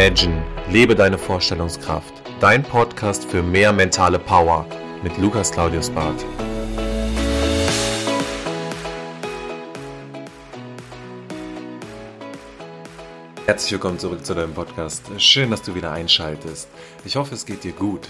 Imagine, lebe deine Vorstellungskraft. Dein Podcast für mehr mentale Power mit Lukas Claudius Barth. Herzlich willkommen zurück zu deinem Podcast. Schön, dass du wieder einschaltest. Ich hoffe, es geht dir gut.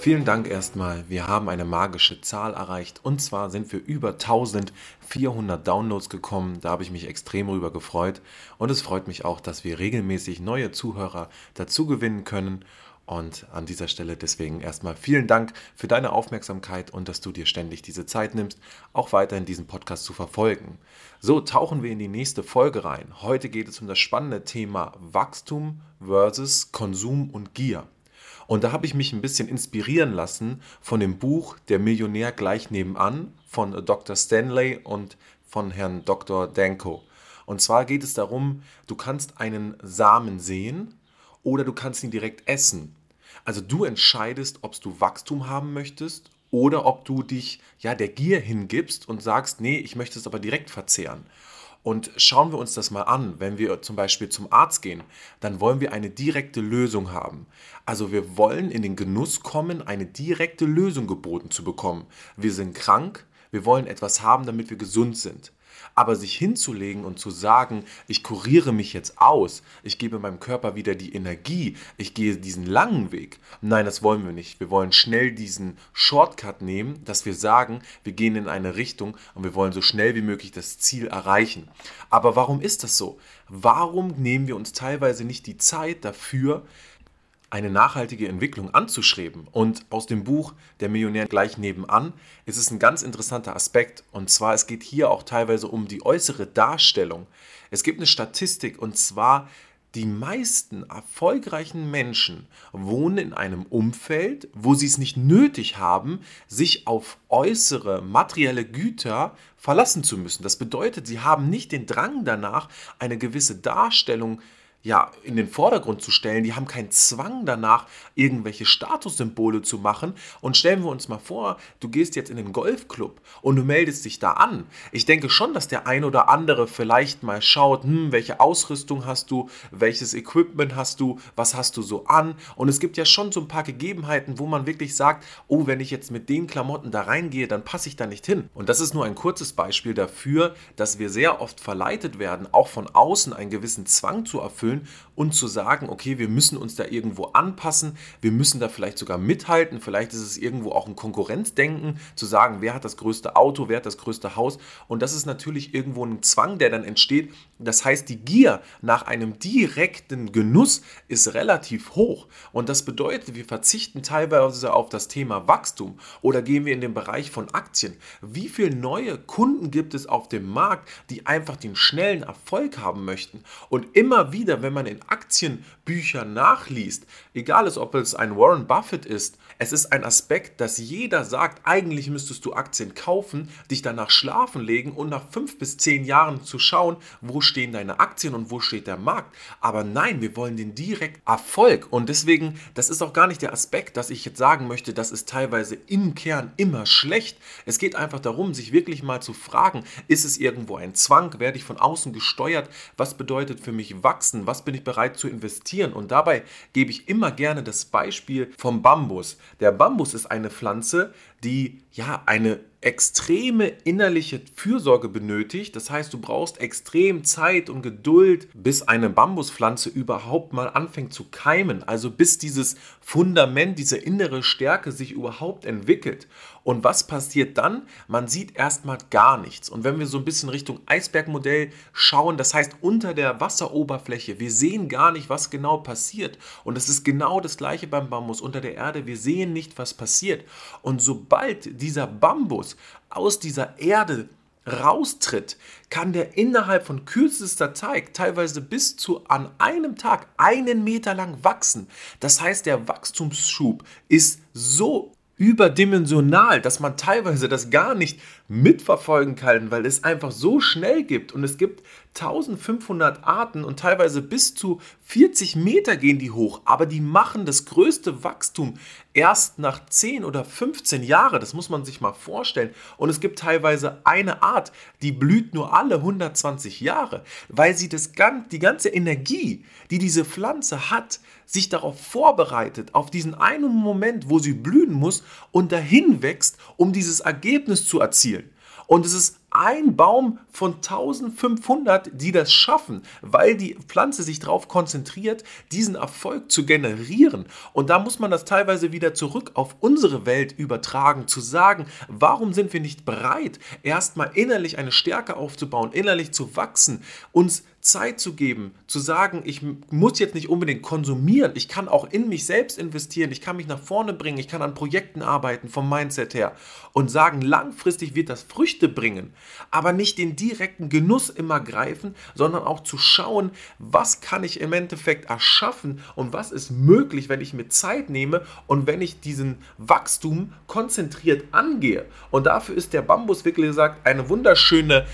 Vielen Dank erstmal. Wir haben eine magische Zahl erreicht und zwar sind wir über 1400 Downloads gekommen. Da habe ich mich extrem rüber gefreut und es freut mich auch, dass wir regelmäßig neue Zuhörer dazu gewinnen können. Und an dieser Stelle deswegen erstmal vielen Dank für deine Aufmerksamkeit und dass du dir ständig diese Zeit nimmst, auch weiterhin diesen Podcast zu verfolgen. So tauchen wir in die nächste Folge rein. Heute geht es um das spannende Thema Wachstum versus Konsum und Gier. Und da habe ich mich ein bisschen inspirieren lassen von dem Buch Der Millionär gleich nebenan von Dr. Stanley und von Herrn Dr. Danko. Und zwar geht es darum, du kannst einen Samen sehen oder du kannst ihn direkt essen. Also du entscheidest, ob du Wachstum haben möchtest oder ob du dich ja der Gier hingibst und sagst, nee, ich möchte es aber direkt verzehren. Und schauen wir uns das mal an, wenn wir zum Beispiel zum Arzt gehen, dann wollen wir eine direkte Lösung haben. Also wir wollen in den Genuss kommen, eine direkte Lösung geboten zu bekommen. Wir sind krank, wir wollen etwas haben, damit wir gesund sind. Aber sich hinzulegen und zu sagen, ich kuriere mich jetzt aus, ich gebe meinem Körper wieder die Energie, ich gehe diesen langen Weg. Nein, das wollen wir nicht. Wir wollen schnell diesen Shortcut nehmen, dass wir sagen, wir gehen in eine Richtung und wir wollen so schnell wie möglich das Ziel erreichen. Aber warum ist das so? Warum nehmen wir uns teilweise nicht die Zeit dafür, eine nachhaltige Entwicklung anzuschreiben. Und aus dem Buch Der Millionär gleich nebenan ist es ein ganz interessanter Aspekt. Und zwar, es geht hier auch teilweise um die äußere Darstellung. Es gibt eine Statistik und zwar, die meisten erfolgreichen Menschen wohnen in einem Umfeld, wo sie es nicht nötig haben, sich auf äußere materielle Güter verlassen zu müssen. Das bedeutet, sie haben nicht den Drang danach, eine gewisse Darstellung zu ja, in den Vordergrund zu stellen. Die haben keinen Zwang danach, irgendwelche Statussymbole zu machen. Und stellen wir uns mal vor, du gehst jetzt in den Golfclub und du meldest dich da an. Ich denke schon, dass der ein oder andere vielleicht mal schaut, hm, welche Ausrüstung hast du, welches Equipment hast du, was hast du so an. Und es gibt ja schon so ein paar Gegebenheiten, wo man wirklich sagt, oh, wenn ich jetzt mit den Klamotten da reingehe, dann passe ich da nicht hin. Und das ist nur ein kurzes Beispiel dafür, dass wir sehr oft verleitet werden, auch von außen einen gewissen Zwang zu erfüllen erfüllen und zu sagen, okay, wir müssen uns da irgendwo anpassen, wir müssen da vielleicht sogar mithalten, vielleicht ist es irgendwo auch ein Konkurrenzdenken, zu sagen, wer hat das größte Auto, wer hat das größte Haus und das ist natürlich irgendwo ein Zwang, der dann entsteht. Das heißt, die Gier nach einem direkten Genuss ist relativ hoch und das bedeutet, wir verzichten teilweise auf das Thema Wachstum oder gehen wir in den Bereich von Aktien. Wie viele neue Kunden gibt es auf dem Markt, die einfach den schnellen Erfolg haben möchten und immer wieder wenn man in Aktienbüchern nachliest, egal ob es ein Warren Buffett ist, es ist ein Aspekt, dass jeder sagt, eigentlich müsstest du Aktien kaufen, dich danach schlafen legen und nach fünf bis zehn Jahren zu schauen, wo stehen deine Aktien und wo steht der Markt. Aber nein, wir wollen den direkt Erfolg. Und deswegen, das ist auch gar nicht der Aspekt, dass ich jetzt sagen möchte, das ist teilweise im Kern immer schlecht. Es geht einfach darum, sich wirklich mal zu fragen, ist es irgendwo ein Zwang? Werde ich von außen gesteuert? Was bedeutet für mich wachsen? Was bin ich bereit zu investieren? Und dabei gebe ich immer gerne das Beispiel vom Bambus. Der Bambus ist eine Pflanze, die ja eine extreme innerliche Fürsorge benötigt. Das heißt, du brauchst extrem Zeit und Geduld, bis eine Bambuspflanze überhaupt mal anfängt zu keimen. Also bis dieses Fundament, diese innere Stärke sich überhaupt entwickelt. Und was passiert dann? Man sieht erstmal gar nichts. Und wenn wir so ein bisschen Richtung Eisbergmodell schauen, das heißt unter der Wasseroberfläche, wir sehen gar nicht, was genau passiert. Und es ist genau das gleiche beim Bambus unter der Erde. Wir sehen nicht, was passiert. Und sobald dieser Bambus aus dieser Erde raustritt, kann der innerhalb von kürzester Zeit, teilweise bis zu an einem Tag, einen Meter lang wachsen. Das heißt, der Wachstumsschub ist so überdimensional, dass man teilweise das gar nicht mitverfolgen kann, weil es einfach so schnell gibt. Und es gibt 1500 Arten und teilweise bis zu 40 Meter gehen die hoch, aber die machen das größte Wachstum erst nach 10 oder 15 Jahren. Das muss man sich mal vorstellen. Und es gibt teilweise eine Art, die blüht nur alle 120 Jahre, weil sie das, die ganze Energie, die diese Pflanze hat, sich darauf vorbereitet, auf diesen einen Moment, wo sie blühen muss und dahin wächst, um dieses Ergebnis zu erzielen. Und es ist ein Baum von 1500, die das schaffen, weil die Pflanze sich darauf konzentriert, diesen Erfolg zu generieren. Und da muss man das teilweise wieder zurück auf unsere Welt übertragen, zu sagen, warum sind wir nicht bereit, erstmal innerlich eine Stärke aufzubauen, innerlich zu wachsen, uns Zeit zu geben, zu sagen, ich muss jetzt nicht unbedingt konsumieren, ich kann auch in mich selbst investieren, ich kann mich nach vorne bringen, ich kann an Projekten arbeiten vom Mindset her. Und sagen, langfristig wird das Früchte bringen, aber nicht den direkten Genuss immer greifen, sondern auch zu schauen, was kann ich im Endeffekt erschaffen und was ist möglich, wenn ich mir Zeit nehme und wenn ich diesen Wachstum konzentriert angehe. Und dafür ist der Bambus wirklich gesagt ein wunderschönes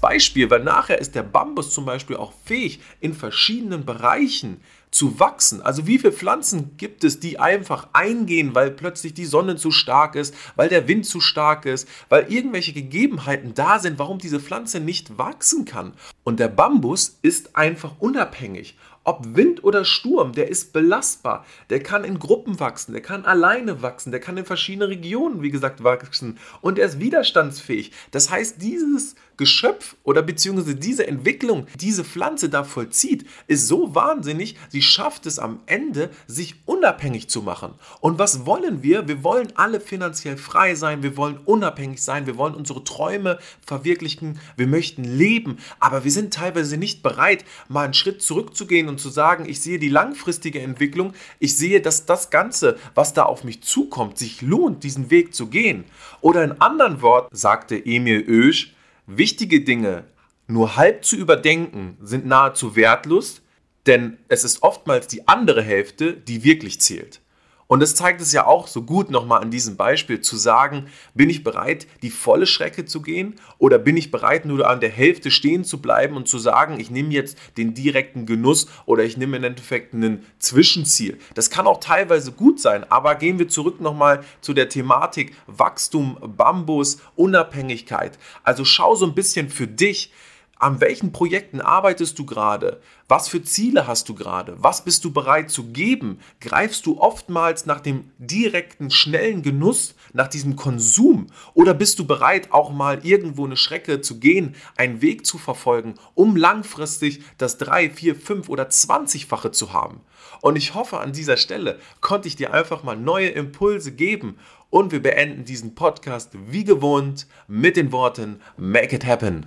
Beispiel, weil nachher ist der Bambus zum Beispiel Beispiel auch fähig, in verschiedenen Bereichen zu wachsen. Also wie viele Pflanzen gibt es, die einfach eingehen, weil plötzlich die Sonne zu stark ist, weil der Wind zu stark ist, weil irgendwelche Gegebenheiten da sind, warum diese Pflanze nicht wachsen kann. Und der Bambus ist einfach unabhängig. Ob Wind oder Sturm, der ist belastbar. Der kann in Gruppen wachsen, der kann alleine wachsen, der kann in verschiedene Regionen, wie gesagt, wachsen und er ist widerstandsfähig. Das heißt, dieses Geschöpf oder beziehungsweise diese Entwicklung, diese Pflanze da vollzieht, ist so wahnsinnig, sie schafft es am Ende, sich unabhängig zu machen. Und was wollen wir? Wir wollen alle finanziell frei sein, wir wollen unabhängig sein, wir wollen unsere Träume verwirklichen, wir möchten leben, aber wir sind teilweise nicht bereit, mal einen Schritt zurückzugehen und zu sagen, ich sehe die langfristige Entwicklung, ich sehe, dass das Ganze, was da auf mich zukommt, sich lohnt, diesen Weg zu gehen. Oder in anderen Worten sagte Emil Oesch, Wichtige Dinge nur halb zu überdenken sind nahezu wertlos, denn es ist oftmals die andere Hälfte, die wirklich zählt. Und das zeigt es ja auch so gut nochmal an diesem Beispiel zu sagen, bin ich bereit, die volle Schrecke zu gehen oder bin ich bereit, nur an der Hälfte stehen zu bleiben und zu sagen, ich nehme jetzt den direkten Genuss oder ich nehme im Endeffekt ein Zwischenziel. Das kann auch teilweise gut sein, aber gehen wir zurück nochmal zu der Thematik Wachstum, Bambus, Unabhängigkeit. Also schau so ein bisschen für dich, an welchen Projekten arbeitest du gerade? Was für Ziele hast du gerade? Was bist du bereit zu geben? Greifst du oftmals nach dem direkten, schnellen Genuss, nach diesem Konsum? Oder bist du bereit, auch mal irgendwo eine Schrecke zu gehen, einen Weg zu verfolgen, um langfristig das 3, 4, 5 oder 20-fache zu haben? Und ich hoffe, an dieser Stelle konnte ich dir einfach mal neue Impulse geben. Und wir beenden diesen Podcast wie gewohnt mit den Worten Make it happen.